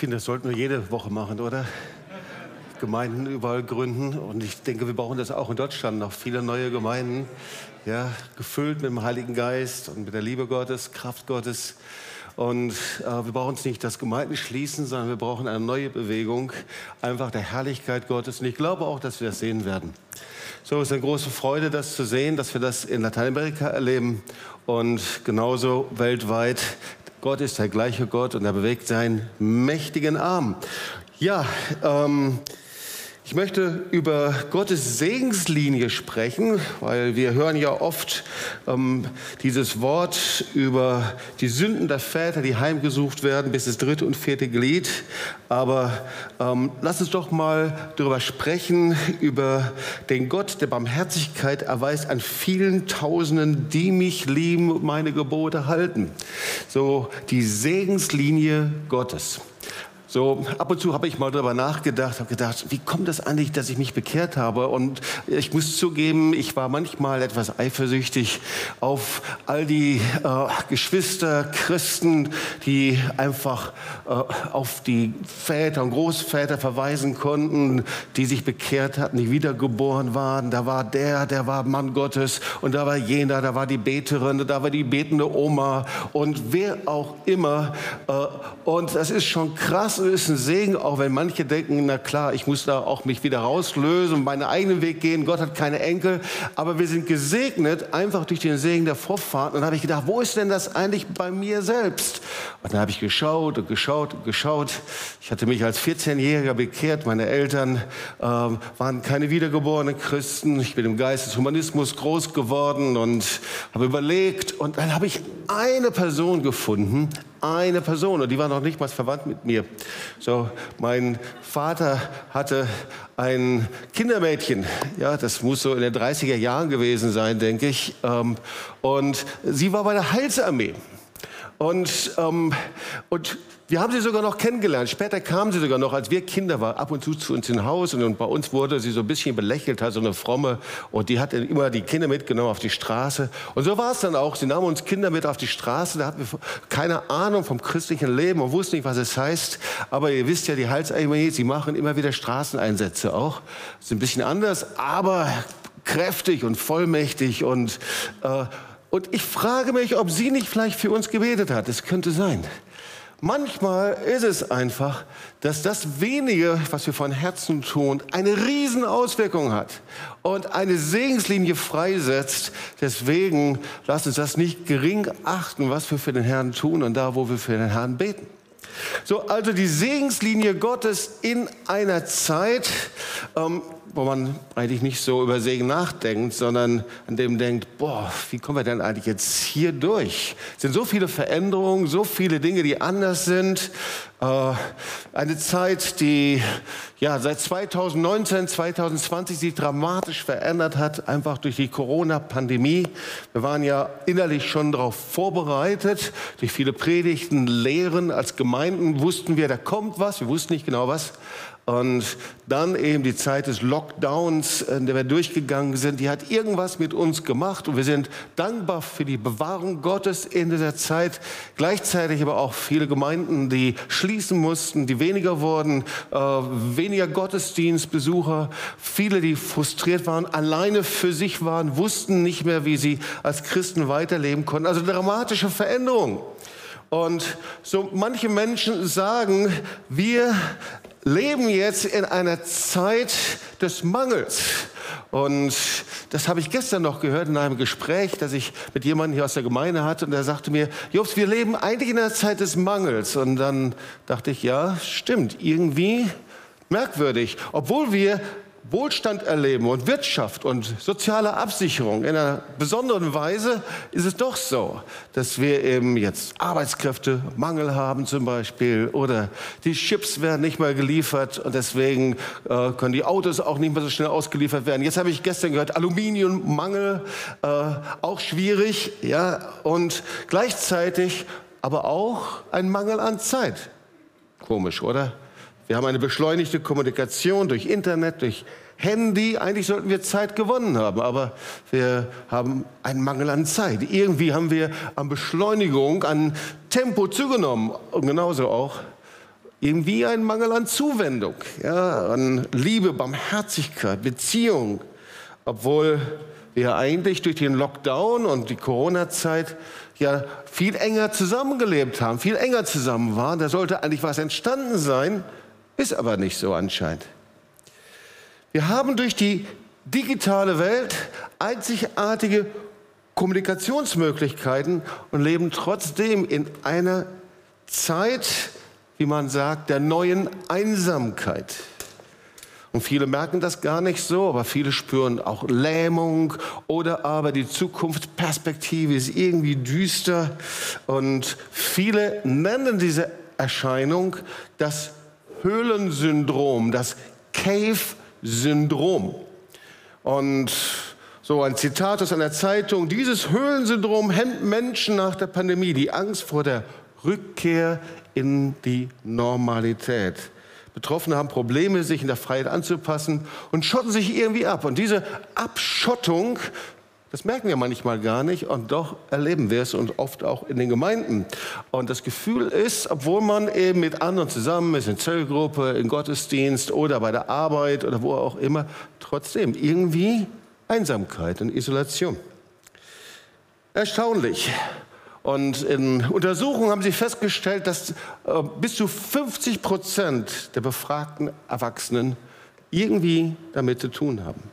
finde, das sollten wir jede Woche machen, oder? Gemeinden überall gründen. Und ich denke, wir brauchen das auch in Deutschland noch. Viele neue Gemeinden, ja, gefüllt mit dem Heiligen Geist und mit der Liebe Gottes, Kraft Gottes. Und äh, wir brauchen uns nicht das Gemeinden schließen, sondern wir brauchen eine neue Bewegung, einfach der Herrlichkeit Gottes. Und ich glaube auch, dass wir das sehen werden. So es ist eine große Freude, das zu sehen, dass wir das in Lateinamerika erleben und genauso weltweit. Gott ist der gleiche Gott und er bewegt seinen mächtigen Arm. Ja, ähm, ich möchte über Gottes Segenslinie sprechen, weil wir hören ja oft ähm, dieses Wort über die Sünden der Väter, die heimgesucht werden bis das dritte und vierte Glied. Aber ähm, lass uns doch mal darüber sprechen, über den Gott, der Barmherzigkeit erweist an vielen Tausenden, die mich lieben und meine Gebote halten. So die Segenslinie Gottes. So ab und zu habe ich mal darüber nachgedacht, habe gedacht, wie kommt das eigentlich, dass ich mich bekehrt habe? Und ich muss zugeben, ich war manchmal etwas eifersüchtig auf all die äh, Geschwister, Christen, die einfach äh, auf die Väter und Großväter verweisen konnten, die sich bekehrt hatten, die wiedergeboren waren. Da war der, der war Mann Gottes und da war jener, da war die Beterin, da war die betende Oma und wer auch immer. Äh, und das ist schon krass ist ein Segen, auch wenn manche denken, na klar, ich muss da auch mich wieder rauslösen meinen eigenen Weg gehen. Gott hat keine Enkel. Aber wir sind gesegnet einfach durch den Segen der Vorfahren. Und dann habe ich gedacht, wo ist denn das eigentlich bei mir selbst? Und dann habe ich geschaut und geschaut und geschaut. Ich hatte mich als 14-Jähriger bekehrt. Meine Eltern äh, waren keine wiedergeborenen Christen. Ich bin im Geist des Humanismus groß geworden und habe überlegt. Und dann habe ich eine Person gefunden, eine Person und die war noch nicht mal verwandt mit mir. So, mein Vater hatte ein Kindermädchen, ja, das muss so in den 30er Jahren gewesen sein, denke ich, ähm, und sie war bei der Heilsarmee. Und, ähm, und wir haben sie sogar noch kennengelernt. Später kam sie sogar noch, als wir Kinder waren, ab und zu zu uns in Haus. Und, bei uns wurde sie so ein bisschen belächelt, halt so eine fromme. Und die hat immer die Kinder mitgenommen auf die Straße. Und so war es dann auch. Sie nahm uns Kinder mit auf die Straße. Da hatten wir keine Ahnung vom christlichen Leben und wussten nicht, was es heißt. Aber ihr wisst ja, die Heilsarmee, sie machen immer wieder Straßeneinsätze auch. Das ist ein bisschen anders, aber kräftig und vollmächtig und äh, und ich frage mich, ob sie nicht vielleicht für uns gebetet hat. Es könnte sein. Manchmal ist es einfach, dass das wenige, was wir von Herzen tun, eine riesen Auswirkung hat und eine Segenslinie freisetzt. Deswegen lasst uns das nicht gering achten, was wir für den Herrn tun und da, wo wir für den Herrn beten. So, also die Segenslinie Gottes in einer Zeit, ähm, wo man eigentlich nicht so über Segen nachdenkt, sondern an dem denkt, boah, wie kommen wir denn eigentlich jetzt hier durch? Es sind so viele Veränderungen, so viele Dinge, die anders sind. Äh, eine Zeit, die ja seit 2019, 2020 sich dramatisch verändert hat, einfach durch die Corona-Pandemie. Wir waren ja innerlich schon darauf vorbereitet. Durch viele Predigten, Lehren als Gemeinden wussten wir, da kommt was. Wir wussten nicht genau was. Und dann eben die Zeit des Lockdowns, in der wir durchgegangen sind, die hat irgendwas mit uns gemacht. Und wir sind dankbar für die Bewahrung Gottes in dieser Zeit. Gleichzeitig aber auch viele Gemeinden, die schließen mussten, die weniger wurden, äh, weniger Gottesdienstbesucher, viele, die frustriert waren, alleine für sich waren, wussten nicht mehr, wie sie als Christen weiterleben konnten. Also dramatische Veränderungen. Und so manche Menschen sagen, wir leben jetzt in einer Zeit des Mangels. Und das habe ich gestern noch gehört in einem Gespräch, das ich mit jemandem hier aus der Gemeinde hatte. Und er sagte mir, Jobs, wir leben eigentlich in einer Zeit des Mangels. Und dann dachte ich, ja, stimmt, irgendwie merkwürdig. Obwohl wir Wohlstand erleben und Wirtschaft und soziale Absicherung in einer besonderen Weise ist es doch so, dass wir eben jetzt Arbeitskräftemangel haben zum Beispiel oder die Chips werden nicht mehr geliefert und deswegen äh, können die Autos auch nicht mehr so schnell ausgeliefert werden. Jetzt habe ich gestern gehört, Aluminiummangel, äh, auch schwierig, ja, und gleichzeitig aber auch ein Mangel an Zeit. Komisch, oder? Wir haben eine beschleunigte Kommunikation durch Internet, durch Handy. Eigentlich sollten wir Zeit gewonnen haben, aber wir haben einen Mangel an Zeit. Irgendwie haben wir an Beschleunigung, an Tempo zugenommen. Und genauso auch irgendwie ein Mangel an Zuwendung, ja, an Liebe, Barmherzigkeit, Beziehung, obwohl wir eigentlich durch den Lockdown und die Corona-Zeit ja viel enger zusammengelebt haben, viel enger zusammen waren. Da sollte eigentlich was entstanden sein, ist aber nicht so anscheinend. Wir haben durch die digitale Welt einzigartige Kommunikationsmöglichkeiten und leben trotzdem in einer Zeit, wie man sagt, der neuen Einsamkeit. Und viele merken das gar nicht so, aber viele spüren auch Lähmung oder aber die Zukunftsperspektive ist irgendwie düster. Und viele nennen diese Erscheinung das Höhlensyndrom, das Cave-Syndrom. Und so ein Zitat aus einer Zeitung, dieses Höhlensyndrom hemmt Menschen nach der Pandemie, die Angst vor der Rückkehr in die Normalität. Betroffene haben Probleme, sich in der Freiheit anzupassen und schotten sich irgendwie ab. Und diese Abschottung, das merken wir manchmal gar nicht und doch erleben wir es und oft auch in den Gemeinden. Und das Gefühl ist, obwohl man eben mit anderen zusammen ist, in Zellgruppe, in Gottesdienst oder bei der Arbeit oder wo auch immer, trotzdem irgendwie Einsamkeit und Isolation. Erstaunlich. Und in Untersuchungen haben sie festgestellt, dass äh, bis zu 50 Prozent der befragten Erwachsenen irgendwie damit zu tun haben.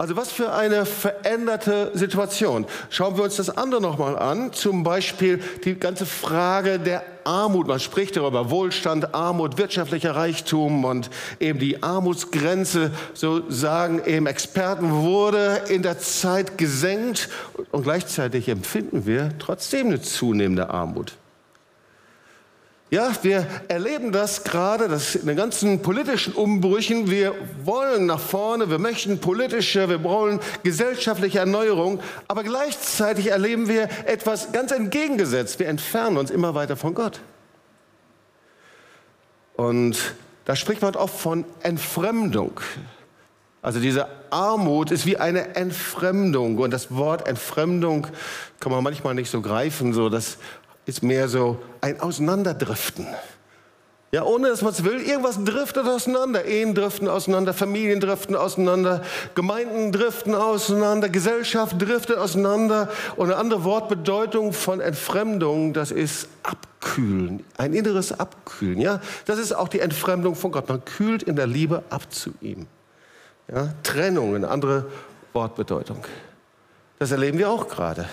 Also was für eine veränderte Situation. Schauen wir uns das andere nochmal an. Zum Beispiel die ganze Frage der Armut. Man spricht darüber Wohlstand, Armut, wirtschaftlicher Reichtum und eben die Armutsgrenze, so sagen eben Experten, wurde in der Zeit gesenkt und gleichzeitig empfinden wir trotzdem eine zunehmende Armut. Ja, wir erleben das gerade, das in den ganzen politischen Umbrüchen. Wir wollen nach vorne, wir möchten politische, wir wollen gesellschaftliche Erneuerung, aber gleichzeitig erleben wir etwas ganz entgegengesetzt. Wir entfernen uns immer weiter von Gott. Und da spricht man oft von Entfremdung. Also diese Armut ist wie eine Entfremdung und das Wort Entfremdung kann man manchmal nicht so greifen, so dass ist mehr so ein Auseinanderdriften. Ja, ohne dass man es will, irgendwas driftet auseinander. Ehen driften auseinander, Familien driften auseinander, Gemeinden driften auseinander, Gesellschaft driftet auseinander. Und eine andere Wortbedeutung von Entfremdung, das ist abkühlen, ein inneres Abkühlen. Ja, das ist auch die Entfremdung von Gott. Man kühlt in der Liebe ab zu ihm. Ja, Trennung, eine andere Wortbedeutung. Das erleben wir auch gerade.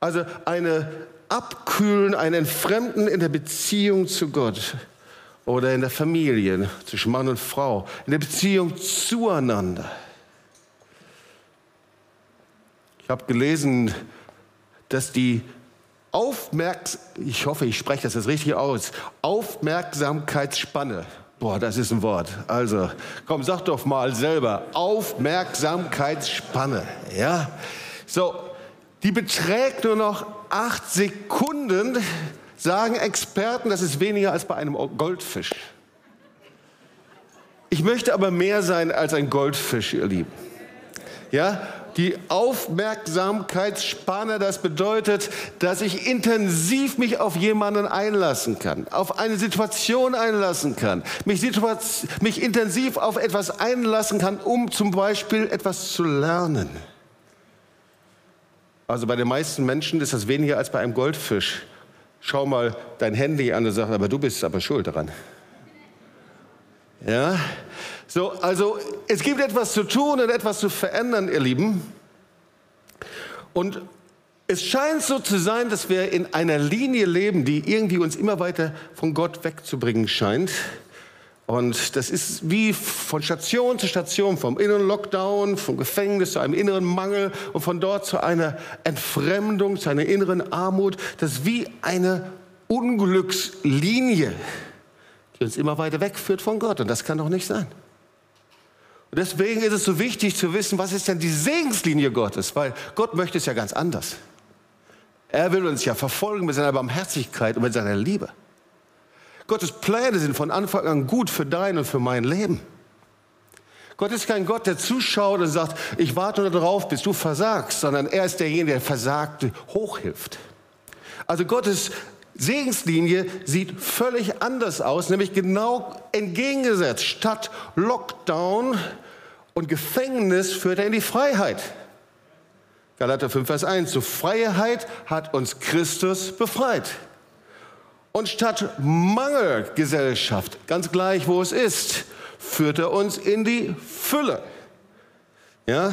Also eine Abkühlen, ein Entfremden in der Beziehung zu Gott oder in der Familie zwischen Mann und Frau, in der Beziehung zueinander. Ich habe gelesen, dass die Aufmerks ich hoffe, ich spreche das jetzt richtig aus, Aufmerksamkeitsspanne. Boah, das ist ein Wort. Also, komm, sag doch mal selber. Aufmerksamkeitsspanne. Ja? So, die beträgt nur noch acht Sekunden, sagen Experten, das ist weniger als bei einem Goldfisch. Ich möchte aber mehr sein als ein Goldfisch, ihr Lieben. Ja, die Aufmerksamkeitsspanne, das bedeutet, dass ich intensiv mich auf jemanden einlassen kann, auf eine Situation einlassen kann, mich, mich intensiv auf etwas einlassen kann, um zum Beispiel etwas zu lernen. Also bei den meisten Menschen ist das weniger als bei einem Goldfisch. Schau mal dein Handy an und sag, aber du bist aber schuld daran. Ja? So, also es gibt etwas zu tun und etwas zu verändern, ihr Lieben. Und es scheint so zu sein, dass wir in einer Linie leben, die irgendwie uns immer weiter von Gott wegzubringen scheint. Und das ist wie von Station zu Station, vom inneren Lockdown, vom Gefängnis zu einem inneren Mangel und von dort zu einer Entfremdung, zu einer inneren Armut. Das ist wie eine Unglückslinie, die uns immer weiter wegführt von Gott. Und das kann doch nicht sein. Und deswegen ist es so wichtig zu wissen, was ist denn die Segenslinie Gottes? Weil Gott möchte es ja ganz anders. Er will uns ja verfolgen mit seiner Barmherzigkeit und mit seiner Liebe. Gottes Pläne sind von Anfang an gut für dein und für mein Leben. Gott ist kein Gott, der zuschaut und sagt, ich warte darauf, bis du versagst, sondern er ist derjenige, der Versagte hochhilft. Also Gottes Segenslinie sieht völlig anders aus, nämlich genau entgegengesetzt. Statt Lockdown und Gefängnis führt er in die Freiheit. Galater 5, Vers 1. Zur Freiheit hat uns Christus befreit. Und statt Mangelgesellschaft, ganz gleich wo es ist, führt er uns in die Fülle. Ja,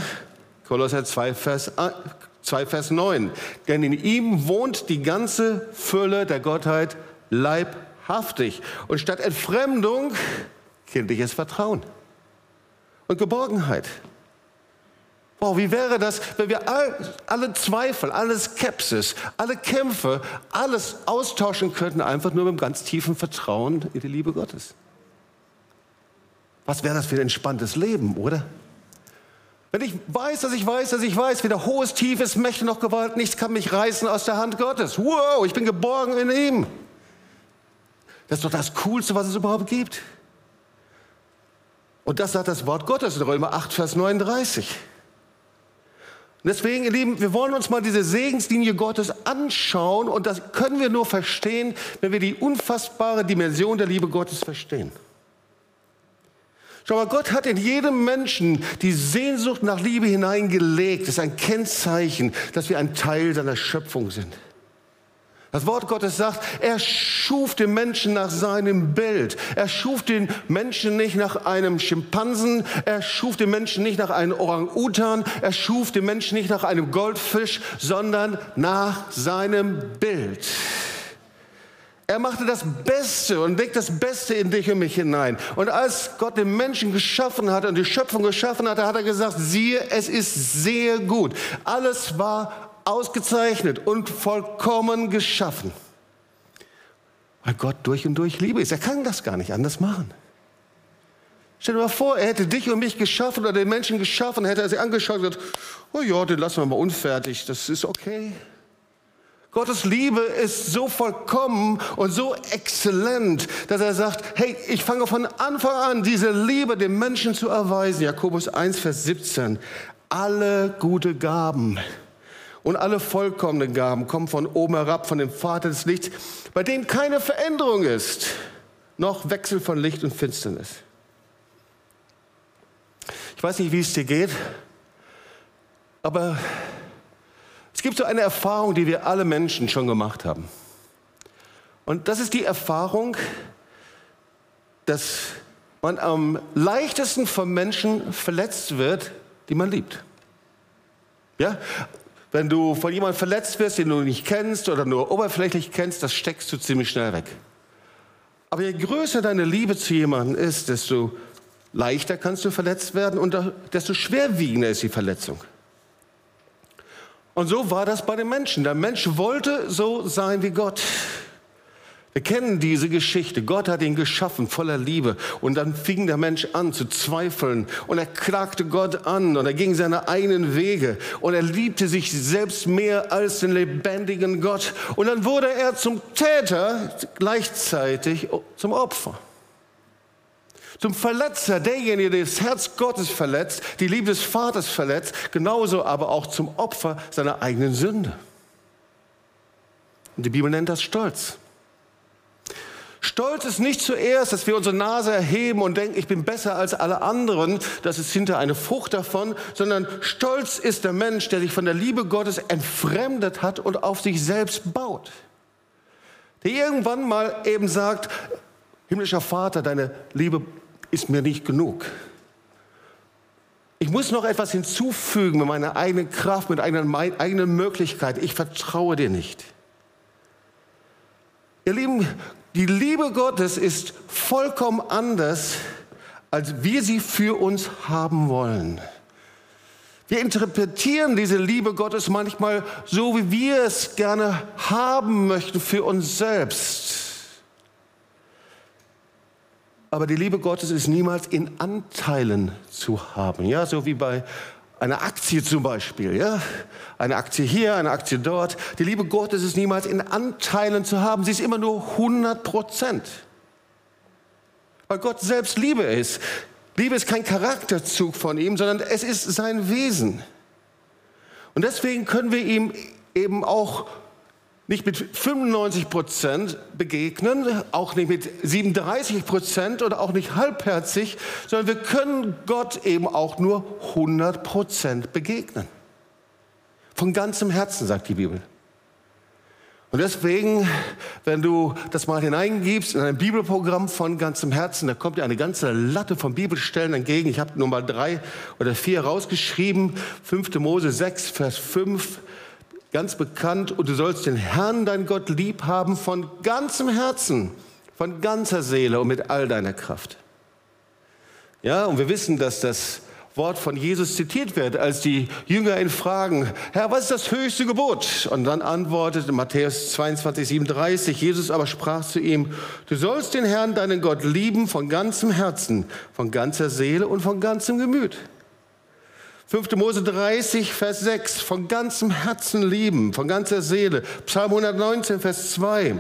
Kolosser 2 Vers, 2, Vers 9. Denn in ihm wohnt die ganze Fülle der Gottheit leibhaftig. Und statt Entfremdung kindliches Vertrauen und Geborgenheit. Wow, wie wäre das, wenn wir all, alle Zweifel, alle Skepsis, alle Kämpfe, alles austauschen könnten, einfach nur mit einem ganz tiefen Vertrauen in die Liebe Gottes? Was wäre das für ein entspanntes Leben, oder? Wenn ich weiß, dass ich weiß, dass ich weiß, weder hohes, tiefes, Mächte noch Gewalt, nichts kann mich reißen aus der Hand Gottes. Wow, ich bin geborgen in ihm. Das ist doch das Coolste, was es überhaupt gibt. Und das sagt das Wort Gottes in Römer 8, Vers 39. Deswegen, ihr Lieben, wir wollen uns mal diese Segenslinie Gottes anschauen und das können wir nur verstehen, wenn wir die unfassbare Dimension der Liebe Gottes verstehen. Schau mal, Gott hat in jedem Menschen die Sehnsucht nach Liebe hineingelegt. Das ist ein Kennzeichen, dass wir ein Teil seiner Schöpfung sind. Das Wort Gottes sagt, er schuf den Menschen nach seinem Bild. Er schuf den Menschen nicht nach einem Schimpansen, er schuf den Menschen nicht nach einem Orang-Utan, er schuf den Menschen nicht nach einem Goldfisch, sondern nach seinem Bild. Er machte das Beste und legt das Beste in dich und mich hinein. Und als Gott den Menschen geschaffen hat und die Schöpfung geschaffen hat, hat er gesagt, siehe, es ist sehr gut. Alles war ausgezeichnet und vollkommen geschaffen. Weil Gott durch und durch Liebe ist. Er kann das gar nicht anders machen. Stell dir mal vor, er hätte dich und mich geschaffen oder den Menschen geschaffen, hätte er sie angeschaut und gesagt, oh ja, den lassen wir mal unfertig, das ist okay. Gottes Liebe ist so vollkommen und so exzellent, dass er sagt, hey, ich fange von Anfang an diese Liebe dem Menschen zu erweisen. Jakobus 1, Vers 17. Alle gute Gaben und alle vollkommenen Gaben kommen von oben herab, von dem Vater des Lichts, bei dem keine Veränderung ist, noch Wechsel von Licht und Finsternis. Ich weiß nicht, wie es dir geht, aber es gibt so eine Erfahrung, die wir alle Menschen schon gemacht haben. Und das ist die Erfahrung, dass man am leichtesten von Menschen verletzt wird, die man liebt. Ja? Wenn du von jemandem verletzt wirst, den du nicht kennst oder nur oberflächlich kennst, das steckst du ziemlich schnell weg. Aber je größer deine Liebe zu jemandem ist, desto leichter kannst du verletzt werden und desto schwerwiegender ist die Verletzung. Und so war das bei den Menschen. Der Mensch wollte so sein wie Gott. Wir kennen diese Geschichte. Gott hat ihn geschaffen voller Liebe. Und dann fing der Mensch an zu zweifeln. Und er klagte Gott an und er ging seine eigenen Wege. Und er liebte sich selbst mehr als den lebendigen Gott. Und dann wurde er zum Täter, gleichzeitig zum Opfer. Zum Verletzer, derjenige, der das Herz Gottes verletzt, die Liebe des Vaters verletzt, genauso aber auch zum Opfer seiner eigenen Sünde. Und die Bibel nennt das Stolz. Stolz ist nicht zuerst, dass wir unsere Nase erheben und denken, ich bin besser als alle anderen, das ist hinter eine Frucht davon, sondern Stolz ist der Mensch, der sich von der Liebe Gottes entfremdet hat und auf sich selbst baut. Der irgendwann mal eben sagt, himmlischer Vater, deine Liebe ist mir nicht genug. Ich muss noch etwas hinzufügen mit meiner eigenen Kraft, mit einer eigenen Möglichkeit. Ich vertraue dir nicht. Ihr Lieben, die Liebe Gottes ist vollkommen anders, als wir sie für uns haben wollen. Wir interpretieren diese Liebe Gottes manchmal so, wie wir es gerne haben möchten für uns selbst. Aber die Liebe Gottes ist niemals in Anteilen zu haben. Ja, so wie bei eine Aktie zum Beispiel, ja? Eine Aktie hier, eine Aktie dort. Die Liebe Gottes ist niemals in Anteilen zu haben. Sie ist immer nur 100 Prozent. Weil Gott selbst Liebe ist. Liebe ist kein Charakterzug von ihm, sondern es ist sein Wesen. Und deswegen können wir ihm eben auch nicht mit 95 Prozent begegnen, auch nicht mit 37 Prozent oder auch nicht halbherzig, sondern wir können Gott eben auch nur 100 Prozent begegnen. Von ganzem Herzen, sagt die Bibel. Und deswegen, wenn du das mal hineingibst in ein Bibelprogramm von ganzem Herzen, da kommt dir eine ganze Latte von Bibelstellen entgegen. Ich habe nur mal drei oder vier rausgeschrieben. 5. Mose 6, Vers 5, ganz bekannt. Und du sollst den Herrn, dein Gott, lieb haben von ganzem Herzen, von ganzer Seele und mit all deiner Kraft. Ja, und wir wissen, dass das Wort von Jesus zitiert wird, als die Jünger ihn fragen, Herr, was ist das höchste Gebot? Und dann antwortet Matthäus 22, 37, Jesus aber sprach zu ihm, du sollst den Herrn, deinen Gott, lieben von ganzem Herzen, von ganzer Seele und von ganzem Gemüt. 5. Mose 30, Vers 6, von ganzem Herzen lieben, von ganzer Seele. Psalm 119, Vers 2.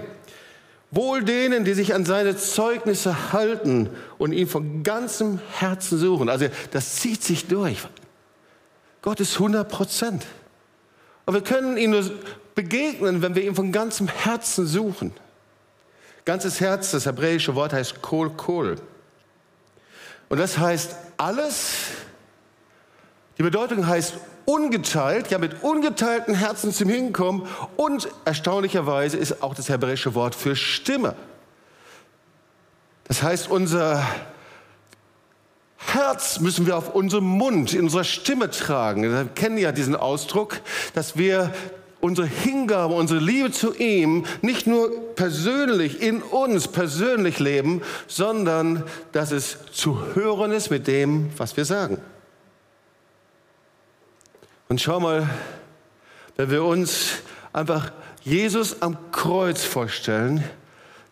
Wohl denen, die sich an seine Zeugnisse halten und ihn von ganzem Herzen suchen. Also das zieht sich durch. Gott ist 100 Prozent. Aber wir können ihm nur begegnen, wenn wir ihn von ganzem Herzen suchen. Ganzes Herz, das hebräische Wort heißt kol kol. Und das heißt alles. Die Bedeutung heißt ungeteilt, ja mit ungeteilten Herzen zum Hinkommen und erstaunlicherweise ist auch das hebräische Wort für Stimme. Das heißt, unser Herz müssen wir auf unserem Mund, in unserer Stimme tragen. Wir kennen ja diesen Ausdruck, dass wir unsere Hingabe, unsere Liebe zu ihm nicht nur persönlich in uns persönlich leben, sondern dass es zu hören ist mit dem, was wir sagen. Und schau mal, wenn wir uns einfach Jesus am Kreuz vorstellen,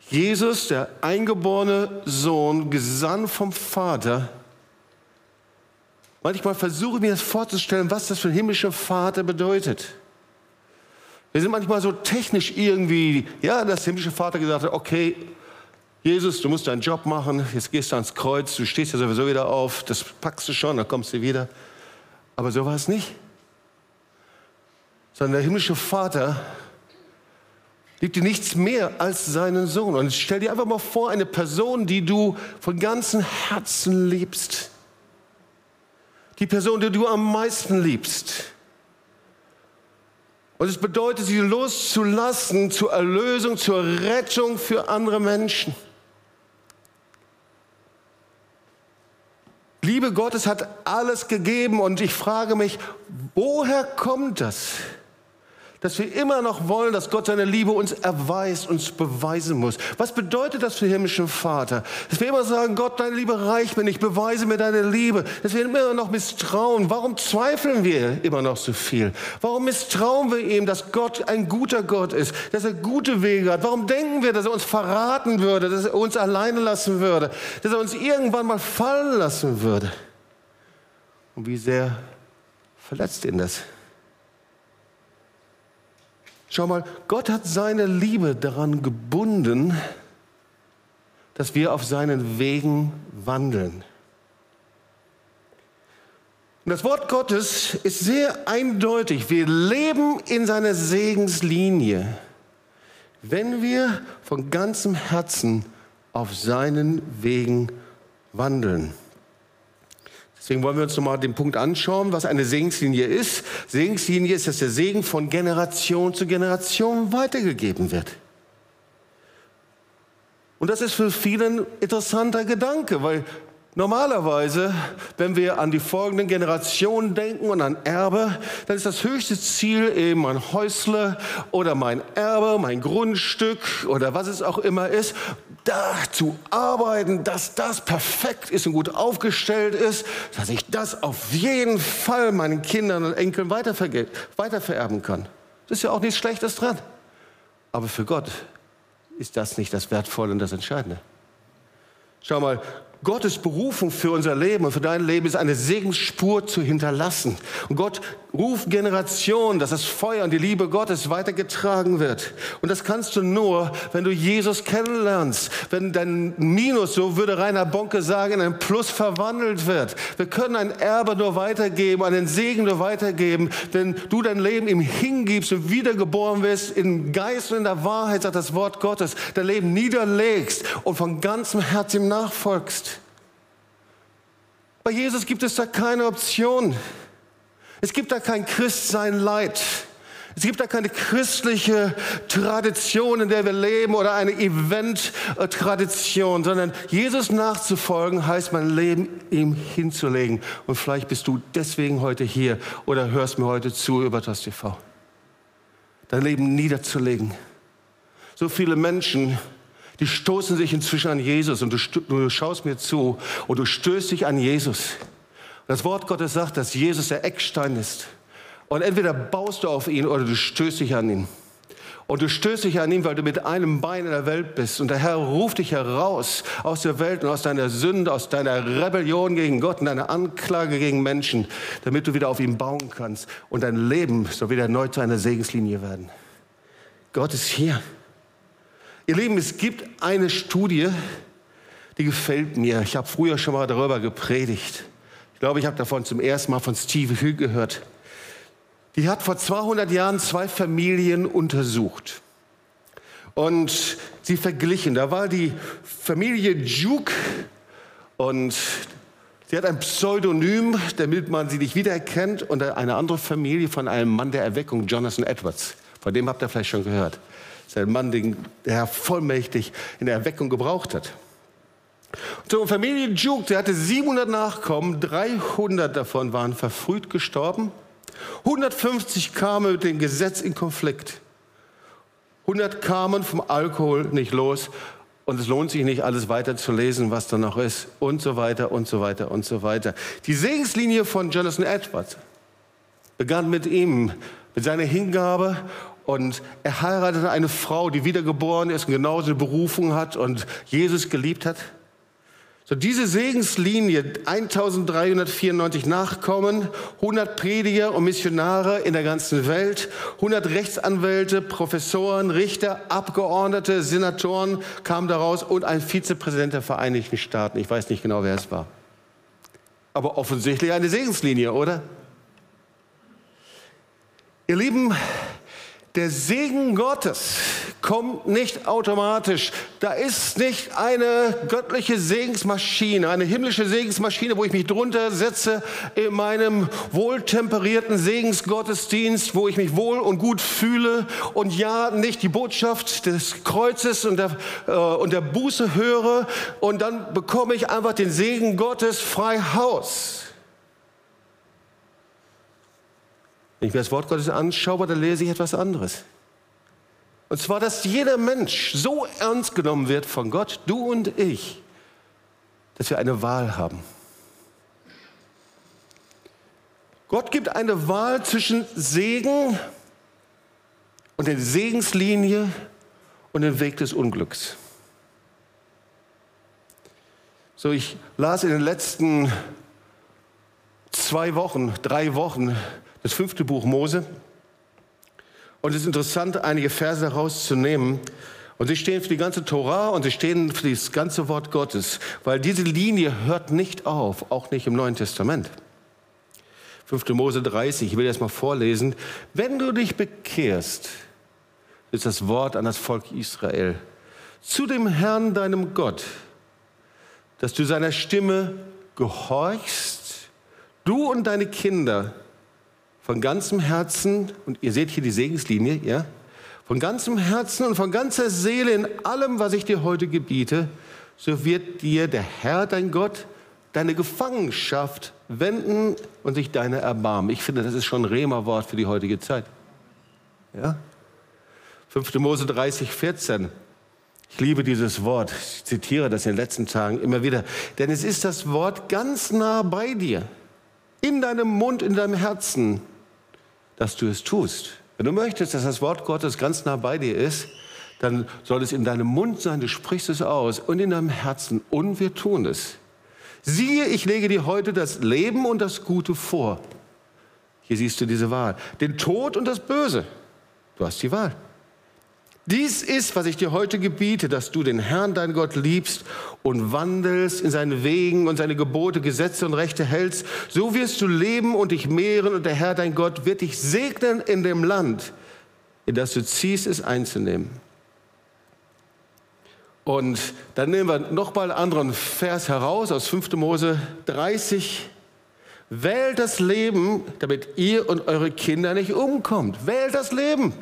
Jesus, der eingeborene Sohn, gesandt vom Vater, manchmal versuche ich mir das vorzustellen, was das für ein himmlischer Vater bedeutet. Wir sind manchmal so technisch irgendwie, ja, der himmlische Vater gesagt hat, okay, Jesus, du musst deinen Job machen, jetzt gehst du ans Kreuz, du stehst ja sowieso wieder auf, das packst du schon, dann kommst du wieder. Aber so war es nicht sondern der himmlische Vater liebt dir nichts mehr als seinen Sohn. Und stell dir einfach mal vor, eine Person, die du von ganzem Herzen liebst. Die Person, die du am meisten liebst. Und es bedeutet, sie loszulassen zur Erlösung, zur Rettung für andere Menschen. Liebe Gottes hat alles gegeben und ich frage mich, woher kommt das? Dass wir immer noch wollen, dass Gott seine Liebe uns erweist, uns beweisen muss. Was bedeutet das für den himmlischen Vater? Dass wir immer sagen, Gott, deine Liebe reicht mir nicht, beweise mir deine Liebe. Dass wir immer noch misstrauen. Warum zweifeln wir immer noch so viel? Warum misstrauen wir ihm, dass Gott ein guter Gott ist, dass er gute Wege hat? Warum denken wir, dass er uns verraten würde, dass er uns alleine lassen würde, dass er uns irgendwann mal fallen lassen würde? Und wie sehr verletzt ihn das? Schau mal, Gott hat seine Liebe daran gebunden, dass wir auf seinen Wegen wandeln. Und das Wort Gottes ist sehr eindeutig. Wir leben in seiner Segenslinie, wenn wir von ganzem Herzen auf seinen Wegen wandeln. Deswegen wollen wir uns nochmal den Punkt anschauen, was eine Segenslinie ist. Segenslinie ist, dass der Segen von Generation zu Generation weitergegeben wird. Und das ist für viele ein interessanter Gedanke, weil Normalerweise, wenn wir an die folgenden Generationen denken und an Erbe, dann ist das höchste Ziel eben mein Häusle oder mein Erbe, mein Grundstück oder was es auch immer ist, da zu arbeiten, dass das perfekt ist und gut aufgestellt ist, dass ich das auf jeden Fall meinen Kindern und Enkeln weitervererben kann. Das ist ja auch nichts Schlechtes dran. Aber für Gott ist das nicht das Wertvolle und das Entscheidende. Schau mal, Gottes Berufung für unser Leben und für dein Leben ist eine Segensspur zu hinterlassen. Und Gott Rufgeneration, dass das Feuer und die Liebe Gottes weitergetragen wird. Und das kannst du nur, wenn du Jesus kennenlernst, wenn dein Minus, so würde Rainer Bonke sagen, in ein Plus verwandelt wird. Wir können ein Erbe nur weitergeben, einen Segen nur weitergeben, wenn du dein Leben ihm hingibst und wiedergeboren wirst, im Geist und in der Wahrheit, sagt das Wort Gottes, dein Leben niederlegst und von ganzem Herzen ihm nachfolgst. Bei Jesus gibt es da keine Option. Es gibt da kein Christsein Leid. Es gibt da keine christliche Tradition, in der wir leben oder eine Event-Tradition, sondern Jesus nachzufolgen heißt, mein Leben ihm hinzulegen. Und vielleicht bist du deswegen heute hier oder hörst mir heute zu über das TV. Dein Leben niederzulegen. So viele Menschen, die stoßen sich inzwischen an Jesus und du, du schaust mir zu und du stößt dich an Jesus. Das Wort Gottes sagt, dass Jesus der Eckstein ist. Und entweder baust du auf ihn oder du stößt dich an ihn. Und du stößt dich an ihn, weil du mit einem Bein in der Welt bist. Und der Herr ruft dich heraus aus der Welt und aus deiner Sünde, aus deiner Rebellion gegen Gott und deiner Anklage gegen Menschen, damit du wieder auf ihn bauen kannst. Und dein Leben soll wieder neu zu einer Segenslinie werden. Gott ist hier. Ihr Lieben, es gibt eine Studie, die gefällt mir. Ich habe früher schon mal darüber gepredigt glaube, ich habe davon zum ersten Mal von Steve Hugh gehört. Die hat vor 200 Jahren zwei Familien untersucht. Und sie verglichen. Da war die Familie Duke und sie hat ein Pseudonym, damit man sie nicht wiedererkennt. Und eine andere Familie von einem Mann der Erweckung, Jonathan Edwards. Von dem habt ihr vielleicht schon gehört. Das ist ein Mann, den der Herr vollmächtig in der Erweckung gebraucht hat. Zur Familie Duke, der hatte 700 Nachkommen, 300 davon waren verfrüht gestorben, 150 kamen mit dem Gesetz in Konflikt, 100 kamen vom Alkohol nicht los. Und es lohnt sich nicht, alles weiter zu lesen, was da noch ist. Und so weiter und so weiter und so weiter. Die Segenslinie von Jonathan Edwards begann mit ihm, mit seiner Hingabe. Und er heiratete eine Frau, die wiedergeboren ist und genauso eine Berufung hat und Jesus geliebt hat. So, diese Segenslinie, 1394 Nachkommen, 100 Prediger und Missionare in der ganzen Welt, 100 Rechtsanwälte, Professoren, Richter, Abgeordnete, Senatoren kamen daraus und ein Vizepräsident der Vereinigten Staaten. Ich weiß nicht genau, wer es war. Aber offensichtlich eine Segenslinie, oder? Ihr Lieben, der Segen Gottes kommt nicht automatisch. Da ist nicht eine göttliche Segensmaschine, eine himmlische Segensmaschine, wo ich mich drunter setze in meinem wohltemperierten Segensgottesdienst, wo ich mich wohl und gut fühle und ja nicht die Botschaft des Kreuzes und der, äh, und der Buße höre und dann bekomme ich einfach den Segen Gottes frei Haus. Wenn ich mir das Wort Gottes anschaue, dann lese ich etwas anderes. Und zwar, dass jeder Mensch so ernst genommen wird von Gott, du und ich, dass wir eine Wahl haben. Gott gibt eine Wahl zwischen Segen und der Segenslinie und dem Weg des Unglücks. So, ich las in den letzten zwei Wochen, drei Wochen das fünfte Buch Mose. Und es ist interessant, einige Verse daraus zu nehmen. Und sie stehen für die ganze Torah und sie stehen für das ganze Wort Gottes, weil diese Linie hört nicht auf, auch nicht im Neuen Testament. 5. Mose 30, ich will das mal vorlesen. Wenn du dich bekehrst, ist das Wort an das Volk Israel, zu dem Herrn, deinem Gott, dass du seiner Stimme gehorchst, du und deine Kinder, von ganzem Herzen, und ihr seht hier die Segenslinie, ja, von ganzem Herzen und von ganzer Seele in allem, was ich dir heute gebiete, so wird dir der Herr, dein Gott, deine Gefangenschaft wenden und sich deine erbarmen. Ich finde, das ist schon ein Rema-Wort für die heutige Zeit. Ja? 5. Mose 30, 14. Ich liebe dieses Wort. Ich zitiere das in den letzten Tagen immer wieder. Denn es ist das Wort ganz nah bei dir. In deinem Mund, in deinem Herzen dass du es tust. Wenn du möchtest, dass das Wort Gottes ganz nah bei dir ist, dann soll es in deinem Mund sein, du sprichst es aus und in deinem Herzen und wir tun es. Siehe, ich lege dir heute das Leben und das Gute vor. Hier siehst du diese Wahl. Den Tod und das Böse. Du hast die Wahl. Dies ist, was ich dir heute gebiete, dass du den Herrn, dein Gott, liebst und wandelst in seinen Wegen und seine Gebote, Gesetze und Rechte hältst. So wirst du leben und dich mehren und der Herr, dein Gott, wird dich segnen in dem Land, in das du ziehst, es einzunehmen. Und dann nehmen wir nochmal einen anderen Vers heraus aus 5. Mose 30. Wählt das Leben, damit ihr und eure Kinder nicht umkommt. Wählt das Leben.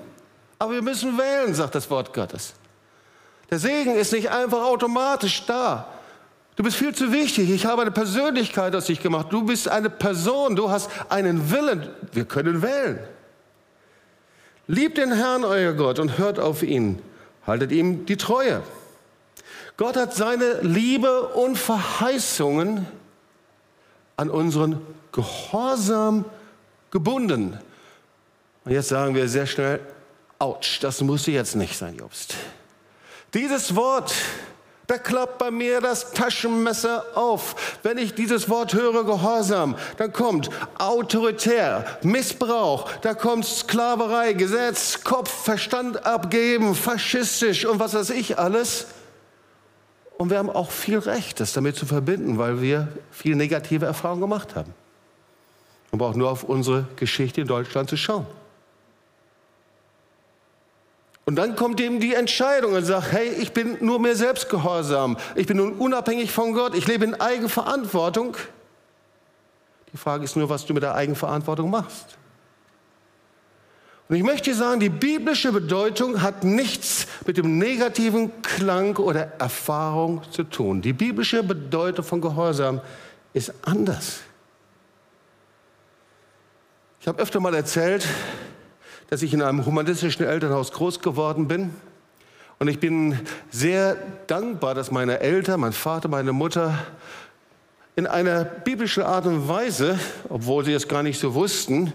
Aber wir müssen wählen, sagt das Wort Gottes. Der Segen ist nicht einfach automatisch da. Du bist viel zu wichtig. Ich habe eine Persönlichkeit aus dich gemacht. Du bist eine Person. Du hast einen Willen. Wir können wählen. Liebt den Herrn, euer Gott, und hört auf ihn. Haltet ihm die Treue. Gott hat seine Liebe und Verheißungen an unseren Gehorsam gebunden. Und jetzt sagen wir sehr schnell, Autsch, das musste jetzt nicht sein, Jobst. Dieses Wort, da klappt bei mir das Taschenmesser auf. Wenn ich dieses Wort höre, Gehorsam, dann kommt autoritär, Missbrauch, da kommt Sklaverei, Gesetz, Kopf, Verstand abgeben, faschistisch und was weiß ich alles. Und wir haben auch viel Recht, das damit zu verbinden, weil wir viel negative Erfahrungen gemacht haben. Man braucht nur auf unsere Geschichte in Deutschland zu schauen. Und dann kommt eben die Entscheidung und sagt, hey, ich bin nur mir selbst gehorsam. Ich bin nun unabhängig von Gott. Ich lebe in Eigenverantwortung. Die Frage ist nur, was du mit der Eigenverantwortung machst. Und ich möchte sagen, die biblische Bedeutung hat nichts mit dem negativen Klang oder Erfahrung zu tun. Die biblische Bedeutung von Gehorsam ist anders. Ich habe öfter mal erzählt, dass ich in einem humanistischen Elternhaus groß geworden bin. Und ich bin sehr dankbar, dass meine Eltern, mein Vater, meine Mutter in einer biblischen Art und Weise, obwohl sie es gar nicht so wussten,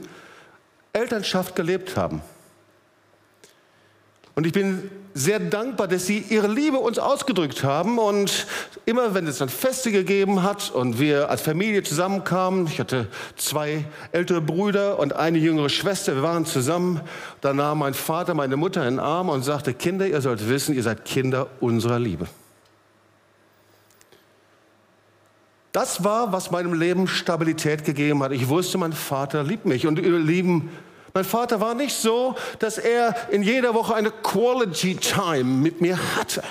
Elternschaft gelebt haben. Und ich bin sehr dankbar, dass sie ihre Liebe uns ausgedrückt haben. Und immer wenn es dann Feste gegeben hat und wir als Familie zusammenkamen, ich hatte zwei ältere Brüder und eine jüngere Schwester, wir waren zusammen, da nahm mein Vater meine Mutter in den Arm und sagte, Kinder, ihr sollt wissen, ihr seid Kinder unserer Liebe. Das war, was meinem Leben Stabilität gegeben hat. Ich wusste, mein Vater liebt mich. Und ihr Lieben, mein Vater war nicht so, dass er in jeder Woche eine Quality Time mit mir hatte.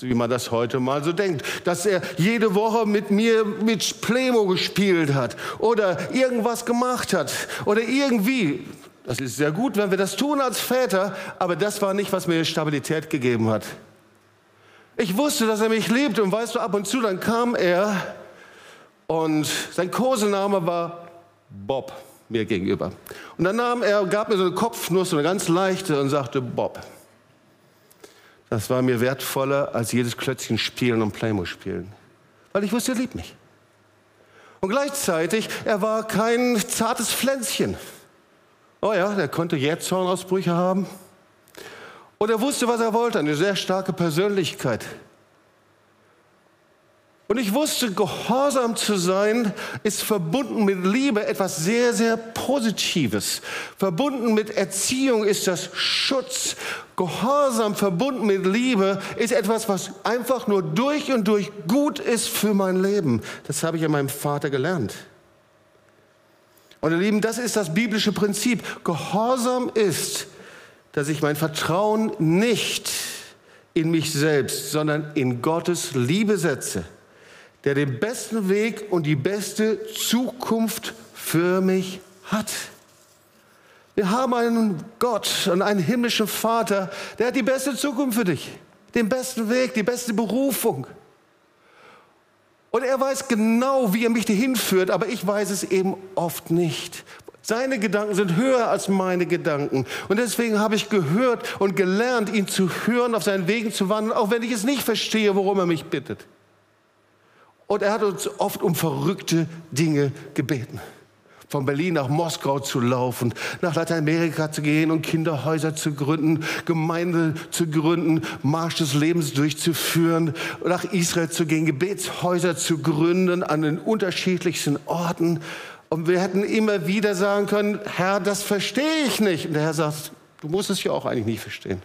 Wie man das heute mal so denkt. Dass er jede Woche mit mir mit Plemo gespielt hat oder irgendwas gemacht hat oder irgendwie. Das ist sehr gut, wenn wir das tun als Väter, aber das war nicht, was mir Stabilität gegeben hat. Ich wusste, dass er mich liebt und weißt du, ab und zu dann kam er und sein Kosename war Bob mir gegenüber. Und dann nahm er, gab mir so eine Kopfnuss, so eine ganz leichte und sagte, Bob, das war mir wertvoller als jedes Klötzchen spielen und Playmo spielen. Weil ich wusste, er liebt mich. Und gleichzeitig, er war kein zartes Pflänzchen. Oh ja, der konnte Jähzornausbrüche haben. Und er wusste, was er wollte, eine sehr starke Persönlichkeit. Und ich wusste, gehorsam zu sein ist verbunden mit Liebe etwas sehr, sehr Positives. Verbunden mit Erziehung ist das Schutz. Gehorsam verbunden mit Liebe ist etwas, was einfach nur durch und durch gut ist für mein Leben. Das habe ich an meinem Vater gelernt. Und ihr Lieben, das ist das biblische Prinzip. Gehorsam ist, dass ich mein Vertrauen nicht in mich selbst, sondern in Gottes Liebe setze der den besten Weg und die beste Zukunft für mich hat. Wir haben einen Gott und einen himmlischen Vater, der hat die beste Zukunft für dich, den besten Weg, die beste Berufung. Und er weiß genau, wie er mich dahin führt, aber ich weiß es eben oft nicht. Seine Gedanken sind höher als meine Gedanken. Und deswegen habe ich gehört und gelernt, ihn zu hören, auf seinen Wegen zu wandeln, auch wenn ich es nicht verstehe, worum er mich bittet. Und er hat uns oft um verrückte Dinge gebeten. Von Berlin nach Moskau zu laufen, nach Lateinamerika zu gehen und Kinderhäuser zu gründen, Gemeinde zu gründen, Marsch des Lebens durchzuführen, nach Israel zu gehen, Gebetshäuser zu gründen an den unterschiedlichsten Orten. Und wir hätten immer wieder sagen können, Herr, das verstehe ich nicht. Und der Herr sagt, du musst es ja auch eigentlich nicht verstehen.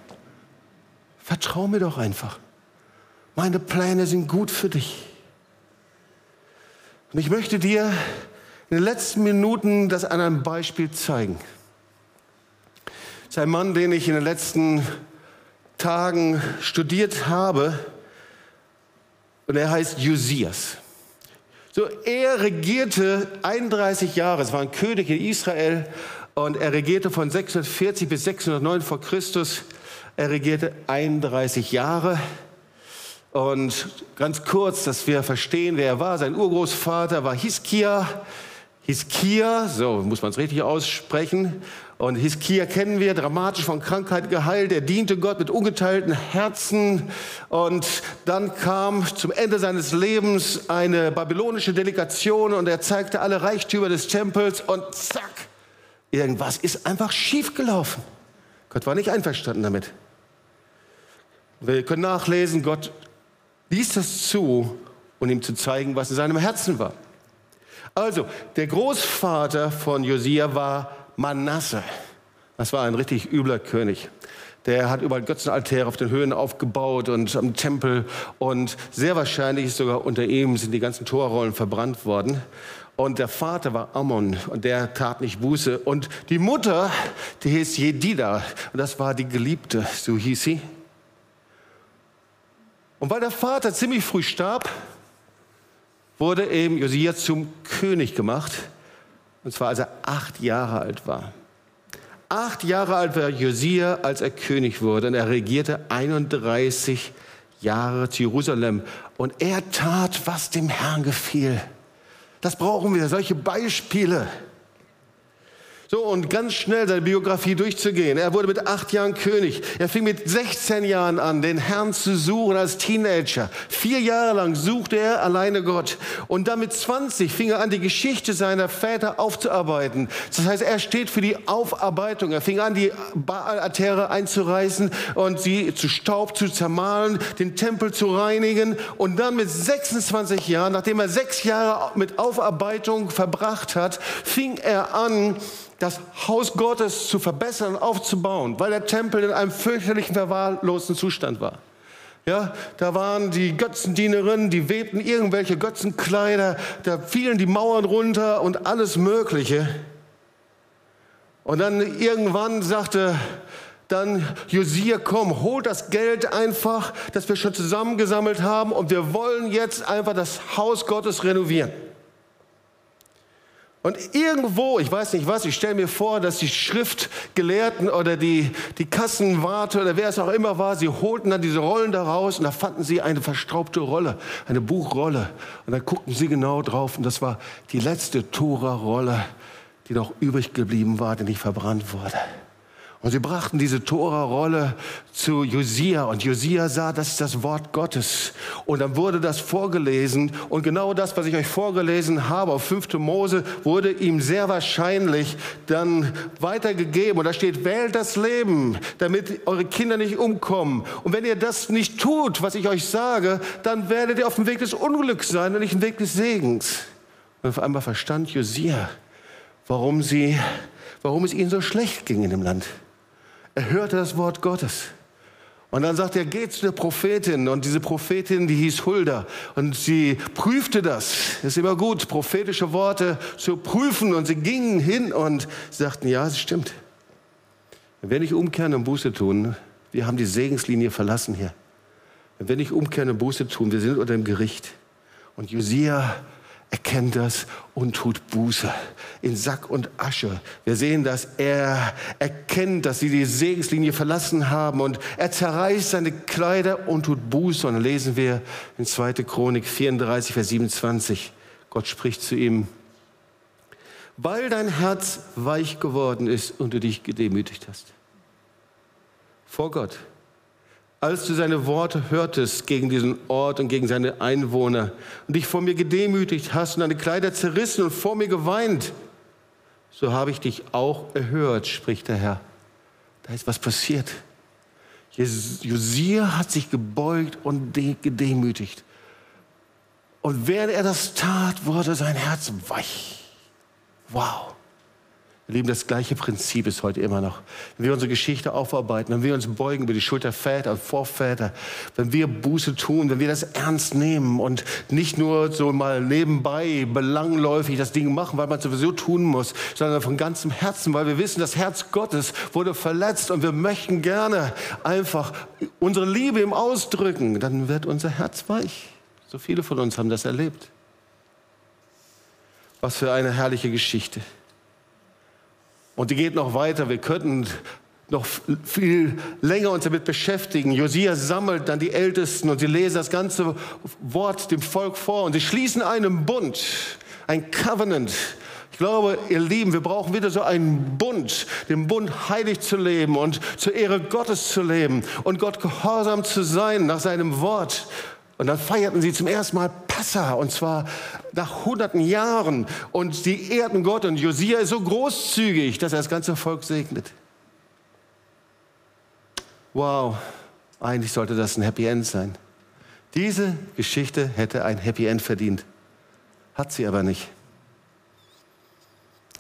Vertrau mir doch einfach. Meine Pläne sind gut für dich. Und ich möchte dir in den letzten Minuten das an einem Beispiel zeigen. Das ist ein Mann, den ich in den letzten Tagen studiert habe. Und er heißt Josias. So, er regierte 31 Jahre, es war ein König in Israel und er regierte von 640 bis 609 vor Christus. Er regierte 31 Jahre. Und ganz kurz, dass wir verstehen, wer er war. Sein Urgroßvater war Hiskia. Hiskia, so muss man es richtig aussprechen. Und Hiskia kennen wir, dramatisch von Krankheit geheilt. Er diente Gott mit ungeteilten Herzen. Und dann kam zum Ende seines Lebens eine babylonische Delegation und er zeigte alle Reichtümer des Tempels und zack, irgendwas ist einfach schiefgelaufen. Gott war nicht einverstanden damit. Wir können nachlesen, Gott ließ das zu, um ihm zu zeigen, was in seinem Herzen war. Also, der Großvater von Josia war Manasse. Das war ein richtig übler König. Der hat überall Götzenaltäre auf den Höhen aufgebaut und am Tempel. Und sehr wahrscheinlich ist sogar unter ihm sind die ganzen Torrollen verbrannt worden. Und der Vater war Ammon und der tat nicht Buße. Und die Mutter, die hieß Jedida. Und das war die Geliebte, so hieß sie. Und weil der Vater ziemlich früh starb, wurde eben Josia zum König gemacht. Und zwar als er acht Jahre alt war. Acht Jahre alt war Josia, als er König wurde. Und er regierte 31 Jahre Jerusalem. Und er tat, was dem Herrn gefiel. Das brauchen wir, solche Beispiele. So, und ganz schnell seine Biografie durchzugehen. Er wurde mit acht Jahren König. Er fing mit 16 Jahren an, den Herrn zu suchen als Teenager. Vier Jahre lang suchte er alleine Gott. Und dann mit 20 fing er an, die Geschichte seiner Väter aufzuarbeiten. Das heißt, er steht für die Aufarbeitung. Er fing an, die Baal-Altäre einzureißen und sie zu Staub zu zermahlen, den Tempel zu reinigen. Und dann mit 26 Jahren, nachdem er sechs Jahre mit Aufarbeitung verbracht hat, fing er an, das Haus Gottes zu verbessern und aufzubauen, weil der Tempel in einem fürchterlichen, verwahrlosen Zustand war. Ja, da waren die Götzendienerinnen, die webten irgendwelche Götzenkleider, da fielen die Mauern runter und alles Mögliche. Und dann irgendwann sagte dann Josia, komm, hol das Geld einfach, das wir schon zusammengesammelt haben und wir wollen jetzt einfach das Haus Gottes renovieren. Und irgendwo, ich weiß nicht was, ich stelle mir vor, dass die Schriftgelehrten oder die, die Kassenwarte oder wer es auch immer war, sie holten dann diese Rollen da raus und da fanden sie eine verstaubte Rolle, eine Buchrolle. Und da guckten sie genau drauf und das war die letzte Tora-Rolle, die noch übrig geblieben war, die nicht verbrannt wurde. Und sie brachten diese Tora-Rolle zu Josia und Josia sah, das ist das Wort Gottes. Und dann wurde das vorgelesen und genau das, was ich euch vorgelesen habe auf 5. Mose, wurde ihm sehr wahrscheinlich dann weitergegeben. Und da steht, wählt das Leben, damit eure Kinder nicht umkommen. Und wenn ihr das nicht tut, was ich euch sage, dann werdet ihr auf dem Weg des Unglücks sein und nicht im Weg des Segens. Und auf einmal verstand Josia, warum sie, warum es ihnen so schlecht ging in dem Land. Er hörte das Wort Gottes. Und dann sagt er, geht zu der Prophetin. Und diese Prophetin, die hieß Hulda. Und sie prüfte das. Ist immer gut, prophetische Worte zu prüfen. Und sie gingen hin und sagten, ja, es stimmt. Wenn wir nicht umkehren und Buße tun, wir haben die Segenslinie verlassen hier. Wenn wir nicht umkehren und Buße tun, wir sind unter dem Gericht. Und Josia erkennt das und tut Buße in Sack und Asche. Wir sehen, dass er erkennt, dass sie die Segenslinie verlassen haben und er zerreißt seine Kleider und tut Buße. Und dann lesen wir in 2. Chronik 34, Vers 27. Gott spricht zu ihm, weil dein Herz weich geworden ist und du dich gedemütigt hast. Vor Gott als du seine Worte hörtest gegen diesen Ort und gegen seine Einwohner und dich vor mir gedemütigt hast und deine Kleider zerrissen und vor mir geweint, so habe ich dich auch erhört, spricht der Herr. Da ist was passiert. Josia hat sich gebeugt und gedemütigt. Und während er das tat, wurde sein Herz weich. Wow. Lieben, das gleiche Prinzip ist heute immer noch. Wenn wir unsere Geschichte aufarbeiten, wenn wir uns beugen über die Schulter Väter und Vorväter, wenn wir Buße tun, wenn wir das ernst nehmen und nicht nur so mal nebenbei belangläufig das Ding machen, weil man es sowieso tun muss, sondern von ganzem Herzen, weil wir wissen, das Herz Gottes wurde verletzt und wir möchten gerne einfach unsere Liebe ihm ausdrücken, dann wird unser Herz weich. So viele von uns haben das erlebt. Was für eine herrliche Geschichte. Und die geht noch weiter. Wir könnten noch viel länger uns damit beschäftigen. Josia sammelt dann die Ältesten und sie lesen das ganze Wort dem Volk vor und sie schließen einen Bund, ein Covenant. Ich glaube, ihr Lieben, wir brauchen wieder so einen Bund, den Bund heilig zu leben und zur Ehre Gottes zu leben und Gott gehorsam zu sein nach seinem Wort. Und dann feierten sie zum ersten Mal Passa, und zwar nach hunderten Jahren. Und sie ehrten Gott und Josia ist so großzügig, dass er das ganze Volk segnet. Wow, eigentlich sollte das ein Happy End sein. Diese Geschichte hätte ein Happy End verdient. Hat sie aber nicht.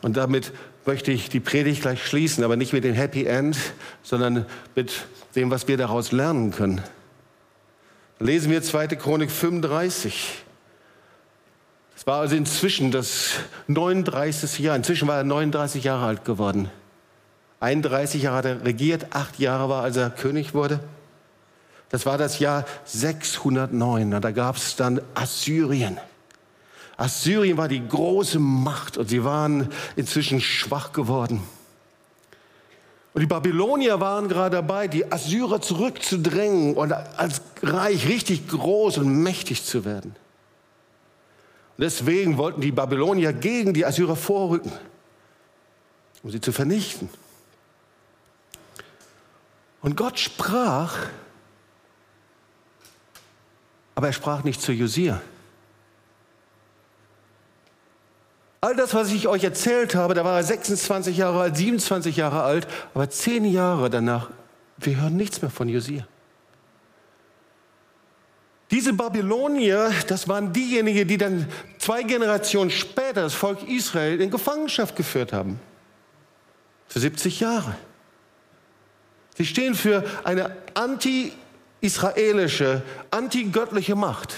Und damit möchte ich die Predigt gleich schließen, aber nicht mit dem Happy End, sondern mit dem, was wir daraus lernen können. Lesen wir 2. Chronik 35. Es war also inzwischen das 39. Jahr. Inzwischen war er 39 Jahre alt geworden. 31 Jahre hat er regiert, acht Jahre war, als er König wurde. Das war das Jahr 609. Da gab es dann Assyrien. Assyrien war die große Macht und sie waren inzwischen schwach geworden. Und die Babylonier waren gerade dabei, die Assyrer zurückzudrängen und als Reich richtig groß und mächtig zu werden. Deswegen wollten die Babylonier gegen die Assyrer vorrücken, um sie zu vernichten. Und Gott sprach, aber er sprach nicht zu Josia. All das, was ich euch erzählt habe, da war er 26 Jahre alt, 27 Jahre alt, aber zehn Jahre danach, wir hören nichts mehr von Josia. Diese Babylonier, das waren diejenigen, die dann zwei Generationen später das Volk Israel in Gefangenschaft geführt haben. Für 70 Jahre. Sie stehen für eine anti-israelische, anti-göttliche Macht.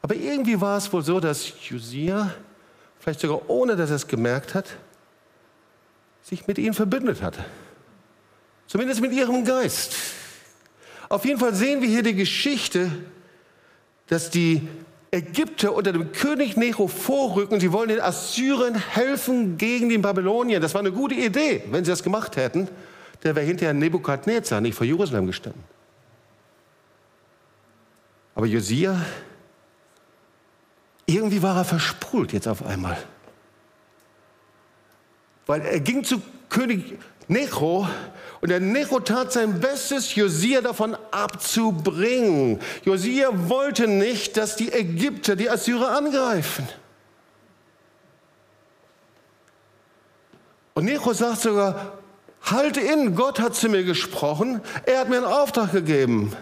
Aber irgendwie war es wohl so, dass Josia, vielleicht sogar ohne dass er es gemerkt hat, sich mit ihnen verbündet hatte. Zumindest mit ihrem Geist. Auf jeden Fall sehen wir hier die Geschichte, dass die Ägypter unter dem König Nero vorrücken. Sie wollen den Assyrern helfen gegen den Babylonier. Das war eine gute Idee, wenn sie das gemacht hätten. Der wäre hinterher Nebukadnezar nicht vor Jerusalem gestanden. Aber Josia, irgendwie war er versprult jetzt auf einmal. Weil er ging zu König Necho und der Necho tat sein Bestes, Josia davon abzubringen. Josia wollte nicht, dass die Ägypter die Assyrer angreifen. Und Necho sagt sogar, halte in, Gott hat zu mir gesprochen, er hat mir einen Auftrag gegeben.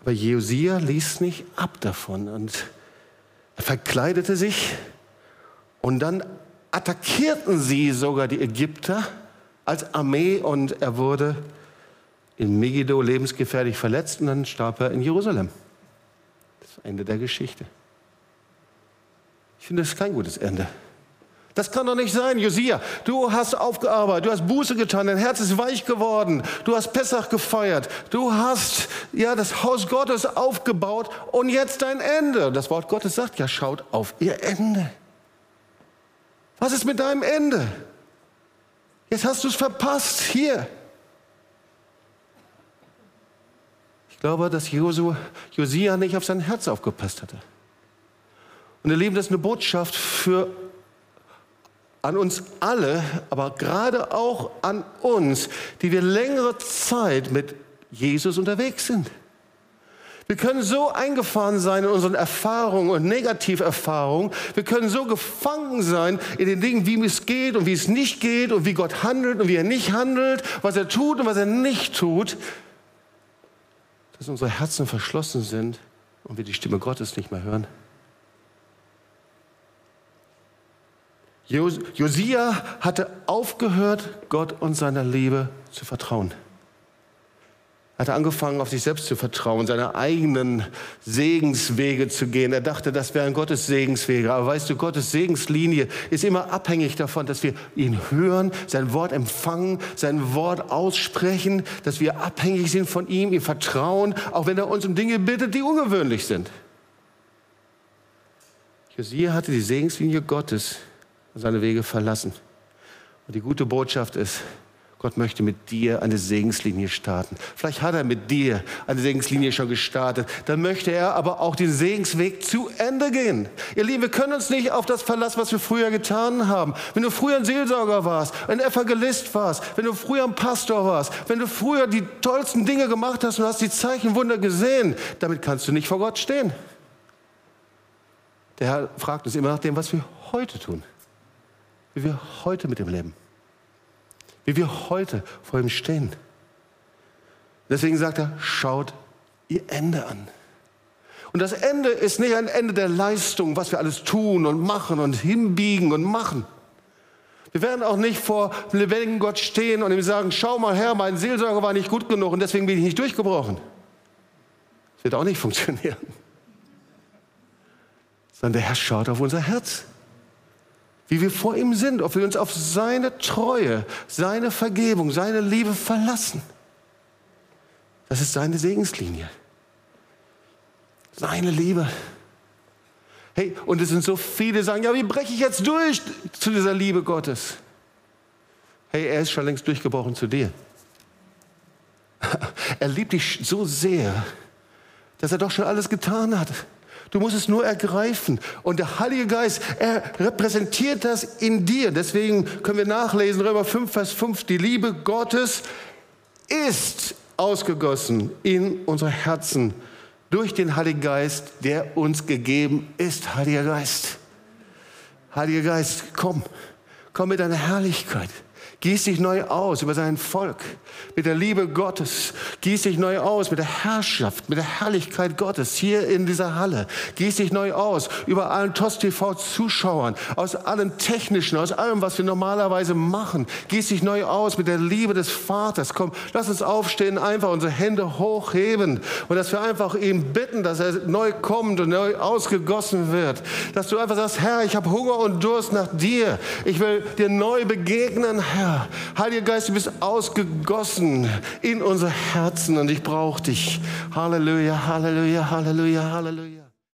Aber Josia ließ nicht ab davon und er verkleidete sich und dann attackierten sie sogar die Ägypter als Armee und er wurde in Megiddo lebensgefährlich verletzt und dann starb er in Jerusalem. Das Ende der Geschichte. Ich finde, das ist kein gutes Ende. Das kann doch nicht sein, Josia. Du hast aufgearbeitet, du hast Buße getan, dein Herz ist weich geworden, du hast Pessach gefeiert, du hast ja das Haus Gottes aufgebaut und jetzt dein Ende. Das Wort Gottes sagt ja, schaut auf ihr Ende. Was ist mit deinem Ende? Jetzt hast du es verpasst. Hier. Ich glaube, dass Josia nicht auf sein Herz aufgepasst hatte. Und ihr Lieben, das ist eine Botschaft für an uns alle, aber gerade auch an uns, die wir längere Zeit mit Jesus unterwegs sind. Wir können so eingefahren sein in unseren Erfahrungen und Negativerfahrungen. Wir können so gefangen sein in den Dingen, wie es geht und wie es nicht geht und wie Gott handelt und wie er nicht handelt, was er tut und was er nicht tut, dass unsere Herzen verschlossen sind und wir die Stimme Gottes nicht mehr hören. Jos Josia hatte aufgehört, Gott und seiner Liebe zu vertrauen. Er hatte angefangen, auf sich selbst zu vertrauen, seine eigenen Segenswege zu gehen. Er dachte, das wären Gottes Segenswege. Aber weißt du, Gottes Segenslinie ist immer abhängig davon, dass wir ihn hören, sein Wort empfangen, sein Wort aussprechen, dass wir abhängig sind von ihm, ihm vertrauen, auch wenn er uns um Dinge bittet, die ungewöhnlich sind. Josia hatte die Segenslinie Gottes und seine Wege verlassen. Und die gute Botschaft ist, Gott möchte mit dir eine Segenslinie starten. Vielleicht hat er mit dir eine Segenslinie schon gestartet. Dann möchte er aber auch den Segensweg zu Ende gehen. Ihr Lieben, wir können uns nicht auf das verlassen, was wir früher getan haben. Wenn du früher ein Seelsorger warst, ein Evangelist warst, wenn du früher ein Pastor warst, wenn du früher die tollsten Dinge gemacht hast und hast die Zeichenwunder gesehen, damit kannst du nicht vor Gott stehen. Der Herr fragt uns immer nach dem, was wir heute tun. Wie wir heute mit ihm leben wie wir heute vor ihm stehen. Deswegen sagt er, schaut ihr Ende an. Und das Ende ist nicht ein Ende der Leistung, was wir alles tun und machen und hinbiegen und machen. Wir werden auch nicht vor dem lebendigen Gott stehen und ihm sagen, schau mal her, mein Seelsorger war nicht gut genug und deswegen bin ich nicht durchgebrochen. Das wird auch nicht funktionieren. Sondern der Herr schaut auf unser Herz wie wir vor ihm sind, ob wir uns auf seine Treue, seine Vergebung, seine Liebe verlassen. Das ist seine Segenslinie. Seine Liebe. Hey, und es sind so viele, die sagen, ja, wie breche ich jetzt durch zu dieser Liebe Gottes? Hey, er ist schon längst durchgebrochen zu dir. Er liebt dich so sehr, dass er doch schon alles getan hat. Du musst es nur ergreifen. Und der Heilige Geist, er repräsentiert das in dir. Deswegen können wir nachlesen, Römer 5, Vers 5, die Liebe Gottes ist ausgegossen in unsere Herzen durch den Heiligen Geist, der uns gegeben ist. Heiliger Geist, Heiliger Geist, komm, komm mit deiner Herrlichkeit. Gieß dich neu aus über sein Volk mit der Liebe Gottes. Gieß dich neu aus mit der Herrschaft, mit der Herrlichkeit Gottes hier in dieser Halle. Gieß dich neu aus über allen TOS-TV-Zuschauern, aus allem Technischen, aus allem, was wir normalerweise machen. Gieß dich neu aus mit der Liebe des Vaters. Komm, lass uns aufstehen, einfach unsere Hände hochheben und dass wir einfach ihn bitten, dass er neu kommt und neu ausgegossen wird. Dass du einfach sagst, Herr, ich habe Hunger und Durst nach dir. Ich will dir neu begegnen, Herr. Heiliger Geist, du bist ausgegossen in unser Herzen und ich brauche dich. Halleluja, Halleluja, Halleluja, Halleluja.